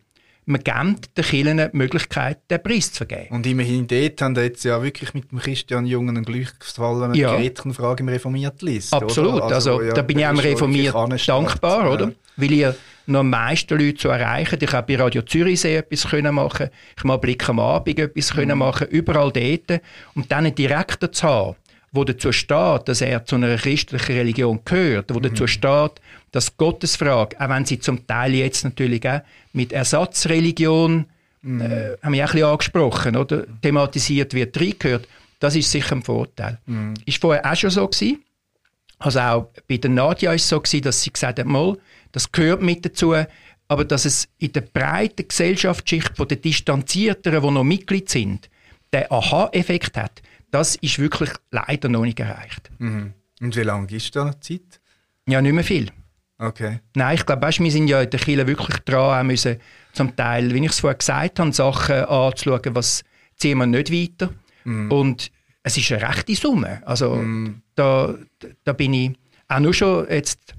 man gibt den Kirchen die Möglichkeit, den Preis zu vergeben. Und immerhin dort haben wir jetzt ja wirklich mit dem Christian Jungen einen glückgefallenen ja. Gretchenfrage im reformierten List. Absolut, also, also ja, da bin ich auch Reformiert dankbar, oder? Weil ihr noch am meisten Leute zu erreichen. Ich habe bei Radio Zürichsee etwas können machen, ich habe Blick am Abend etwas mhm. können machen, überall dort. Und dann einen Direktor zu haben, wo dazu steht, dass er zu einer christlichen Religion gehört, wo mhm. dazu steht, dass Gottesfrage, auch wenn sie zum Teil jetzt natürlich auch mit Ersatzreligion, mhm. äh, haben wir auch ein bisschen angesprochen, oder, thematisiert wird, reingehört, das ist sicher ein Vorteil. Mhm. Ist vorher auch schon so gewesen. Also auch bei der Nadja ist es so gewesen, dass sie gesagt hat, mal, das gehört mit dazu. aber dass es in der breiten Gesellschaftsschicht von den Distanzierteren, die noch Mitglied sind, den Aha-Effekt hat, das ist wirklich leider noch nicht erreicht. Mhm. Und wie lange ist da Zeit? Ja, nicht mehr viel. Okay. Nein, ich glaube, weißt, wir sind ja in der Kirche wirklich dran, auch müssen zum Teil, wie ich es vorher gesagt habe, Sachen anzuschauen, was ziehen wir nicht weiter. Mm. Und es ist eine rechte Summe. Also mm. da, da bin ich auch nur schon jetzt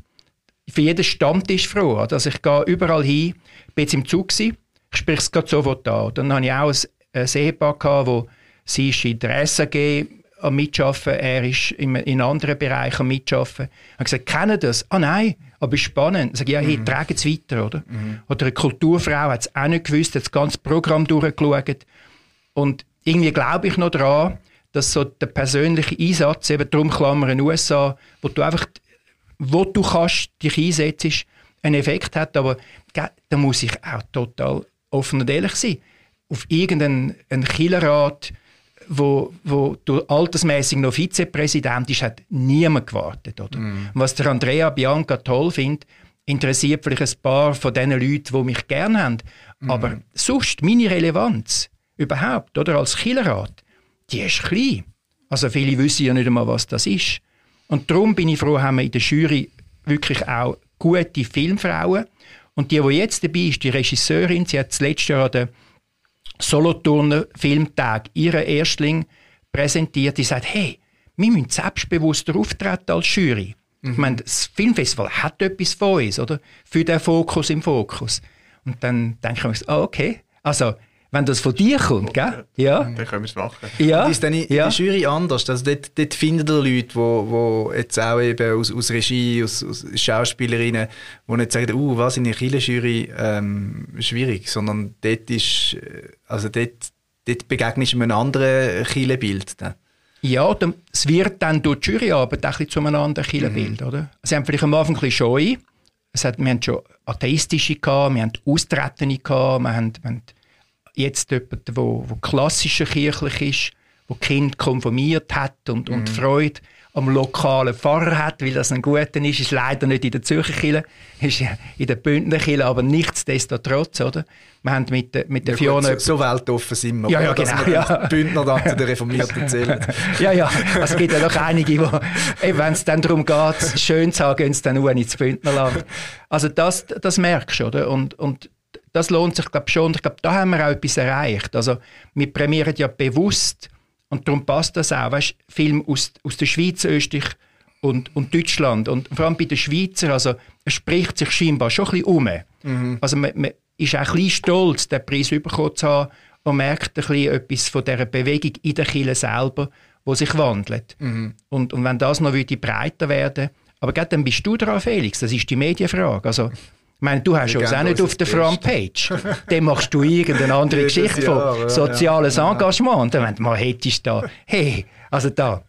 für jeden Stammtisch froh. Also ich gehe überall hin, bin jetzt im Zug gewesen, ich spreche es gerade sofort an. Dann hatte ich auch ein, ein Ehepaar, gehabt, wo sie ist in der SAG am Mitschaffen, er ist in, in anderen Bereichen am Mitschaffen. Ich habe gesagt, kennen das? Ah nein, aber ist spannend. Ich sage, ja, hey, mhm. tragen es weiter, oder? Mhm. Oder eine Kulturfrau hat es auch nicht gewusst, hat das ganze Programm durchgeschaut. Und irgendwie glaube ich noch daran, dass so der persönliche Einsatz, eben darum Klammern USA, wo du einfach, wo du kannst, dich einsetzt, einen Effekt hat. Aber da muss ich auch total offen und ehrlich sein. Auf irgendeinen Killerrat, wo, wo du altersmäßig noch Vizepräsident ist, hat niemand gewartet. Oder? Mm. was der Andrea Bianca toll findet, interessiert vielleicht ein paar von den Leuten, die mich gerne haben. Mm. Aber sonst, meine Relevanz überhaupt, oder als Killerrat, die ist klein. Also viele wissen ja nicht einmal, was das ist. Und darum bin ich froh, haben wir in der Jury wirklich auch gute Filmfrauen. Und die, die jetzt dabei ist, die Regisseurin, sie hat das letzte Jahr an der Solothurner Filmtag ihren Erstling präsentiert. Die sagt, hey, wir müssen selbstbewusster auftreten als Jury. Mhm. Ich meine, das Filmfestival hat etwas von uns, oder? Für den Fokus im Fokus. Und dann denke ich mir, ah, okay. Also, wenn das von dir kommt, gell? Ja. Dann können wir es machen. Ja. Und ist dann in ja. der Jury anders? Also dort, dort findet ihr Leute, die jetzt auch eben aus, aus Regie, aus, aus Schauspielerinnen, die nicht sagen, uh, was in der Kille-Jury ähm, schwierig, sondern dort ist, äh, also dort, dort begegnest du einem anderen Kille-Bild. Ja, es wird dann durch die Juryarbeit ein bisschen zu einem anderen Kille-Bild, mhm. oder? Sie haben vielleicht am Anfang ein bisschen Scheu. Es hat, wir haben schon atheistische gehabt, wir haben Austretende gehabt, wir haben, wir haben jetzt jemand, der wo, wo klassischer kirchlich ist, wo Kind konformiert hat und, mhm. und Freude am lokalen Pfarrer hat, weil das ein guter ist, ist leider nicht in der Zürcher Kirche, ist in der Bündner Kirche, aber nichtsdestotrotz, oder? Wir haben mit, der, mit der ja, Fiona... Gut, so, so weltoffen sind wir, ja, ja, genau, ja. Bündner dann zu den Reformierten [LAUGHS] zählen. ja, ja, es gibt ja noch einige, die, wenn es dann darum geht, schön zu sagen, gehen sie dann nur ins Bündnerland. Also das, das merkst du, oder? Und, und das lohnt sich glaube schon. Ich glaube, da haben wir auch etwas erreicht. Also wir prämieren ja bewusst und darum passt das auch. Weißt, Film aus, aus der Schweiz, Österreich und, und Deutschland und vor allem bei den Schweizer, also es spricht sich scheinbar schon ein bisschen um. Mhm. Also man, man ist auch ein bisschen stolz, den Preis bekommen zu haben und merkt ein bisschen etwas von dieser Bewegung in der Kirche selber, wo sich wandelt. Mhm. Und, und wenn das noch würde breiter werden, aber dann bist du dran, Felix, das ist die Medienfrage. Also ich meine, du hast uns auch nicht auf der Frontpage. Dann machst du irgendeine andere [LAUGHS] Geschichte von ja, soziales ja. Engagement. Wenn du mal hättest da, hey, also da,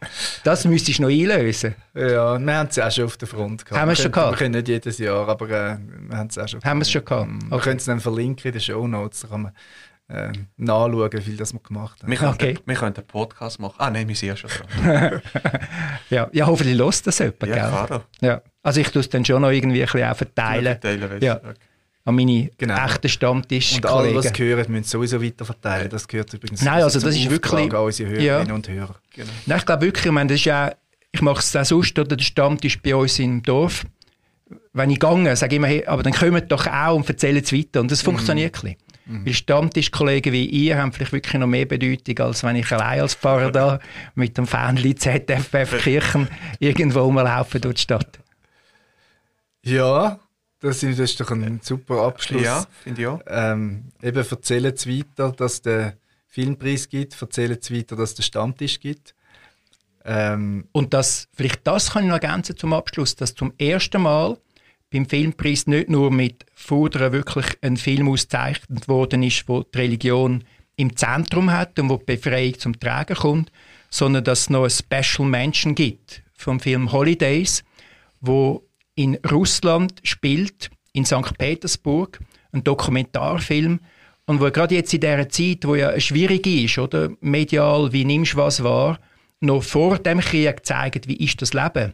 das müsstest du noch einlösen. Ja, wir haben es auch schon auf der Front gehabt. Haben wir es schon gehabt? Wir können nicht jedes Jahr, aber äh, wir haben es auch schon Haben wir es schon gehabt? Okay. Wir können es dann verlinken in den Show Notes, da kann man äh, nachschauen, wie viel das wir gemacht haben. Wir können, okay. wir können einen Podcast machen. Ah nein, wir sind ja schon dran. [LAUGHS] ja, ja, hoffentlich lost das jemand, ja, gell? Klar. Ja. Also ich tue es dann schon noch irgendwie ein bisschen auch verteilen. verteilen ja. Okay. An meine genau. echten Stammtisch. Und alle, es hören, müssen sowieso weiter verteilen. Das gehört übrigens Nein, also das ist wirklich... an unsere Hörerinnen ja. und Hörer. Genau. Nein, ich glaube wirklich, ich, meine, das ist ja, ich mache es auch sonst, oder der Stammtisch bei uns im Dorf. Wenn ich gehe, sage ich immer, hey, aber dann kommt doch auch und erzählen es weiter. Und das funktioniert mhm. Mhm. Weil Stammtischkollegen wie ihr haben vielleicht wirklich noch mehr Bedeutung, als wenn ich allein als Pfarrer da mit dem Fähnchen ZFF Kirchen [LAUGHS] irgendwo rumlaufe durch die Stadt. Ja, das ist, doch ein super Abschluss. Ja, finde ich auch. Ähm, eben erzählen es weiter, dass es den Filmpreis gibt, erzählen es weiter, dass es den Stammtisch gibt. Ähm, Und das, vielleicht das kann ich noch ergänzen zum Abschluss, dass zum ersten Mal beim Filmpreis nicht nur mit Fudern wirklich ein Film ausgezeichnet worden ist, wo die Religion im Zentrum hat und wo die Befreiung zum Tragen kommt, sondern dass es noch ein Special Mention gibt vom Film Holidays, wo in Russland spielt, in St. Petersburg, ein Dokumentarfilm, und wo gerade jetzt in dieser Zeit, wo ja schwierig ist, oder medial, wie nimmst du was wahr, noch vor dem Krieg zeigt, wie ist das Leben.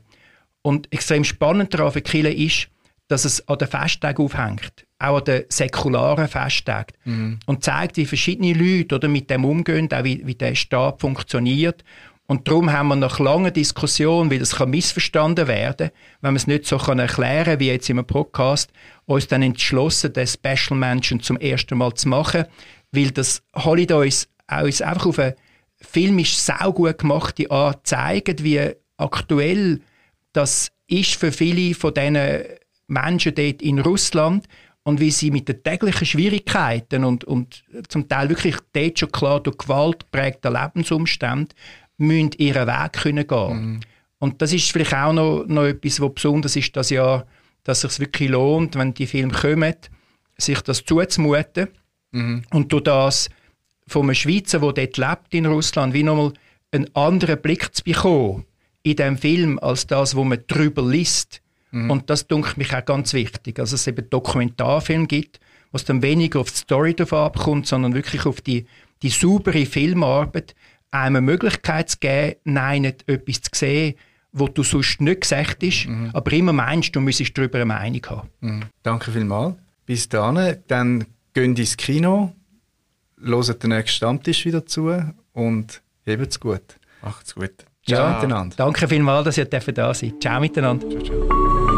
Und extrem spannend daran für Kille ist, dass es an den Festtagen aufhängt, auch an den säkularen Festtagen Mhm. und zeigt, wie verschiedene Leute oder mit dem umgehen, auch wie, wie der Staat funktioniert. Und darum haben wir nach langer Diskussion, weil das kann missverstanden werden, wenn man es nicht so kann erklären wie jetzt im Podcast, uns dann entschlossen, den Special Mention zum ersten Mal zu machen, weil das Holiday uns, uns einfach auf eine filmisch saugut gemachte Art zeigt, wie aktuell das ist für viele von diesen Menschen dort in Russland und wie sie mit den täglichen Schwierigkeiten und, und zum Teil wirklich dort schon klar durch Gewalt prägten Lebensumstände müssen ihren Weg können gehen. Und das ist vielleicht auch noch, noch etwas, was besonders ist das Jahr, dass es sich wirklich lohnt, wenn die Filme kommen, sich das zuzumuten und durch das von einem Schweizer, der dort lebt in Russland, wie nochmal einen anderen Blick zu bekommen in diesem Film, als das, wo man drüber liest. Und das dunkelt mich auch ganz wichtig. Also es eben Dokumentarfilm gibt, wo es dann weniger auf die Story drauf abkommt, sondern wirklich auf die, die saubere Filmarbeit, einem eine Möglichkeit zu geben, nein, nicht etwas zu sehen, wo du sonst nicht gesagt hast, aber immer meinst, du müsstest darüber eine Meinung haben. Mhm. Danke vielmals. Bis dann. Dann gehen ins Kino, hören den nächsten Stammtisch wieder zu und habt's gut. Macht's gut. Ciao miteinander. Danke vielmals, dass ihr da seid. Ciao miteinander. Ciao, ciao.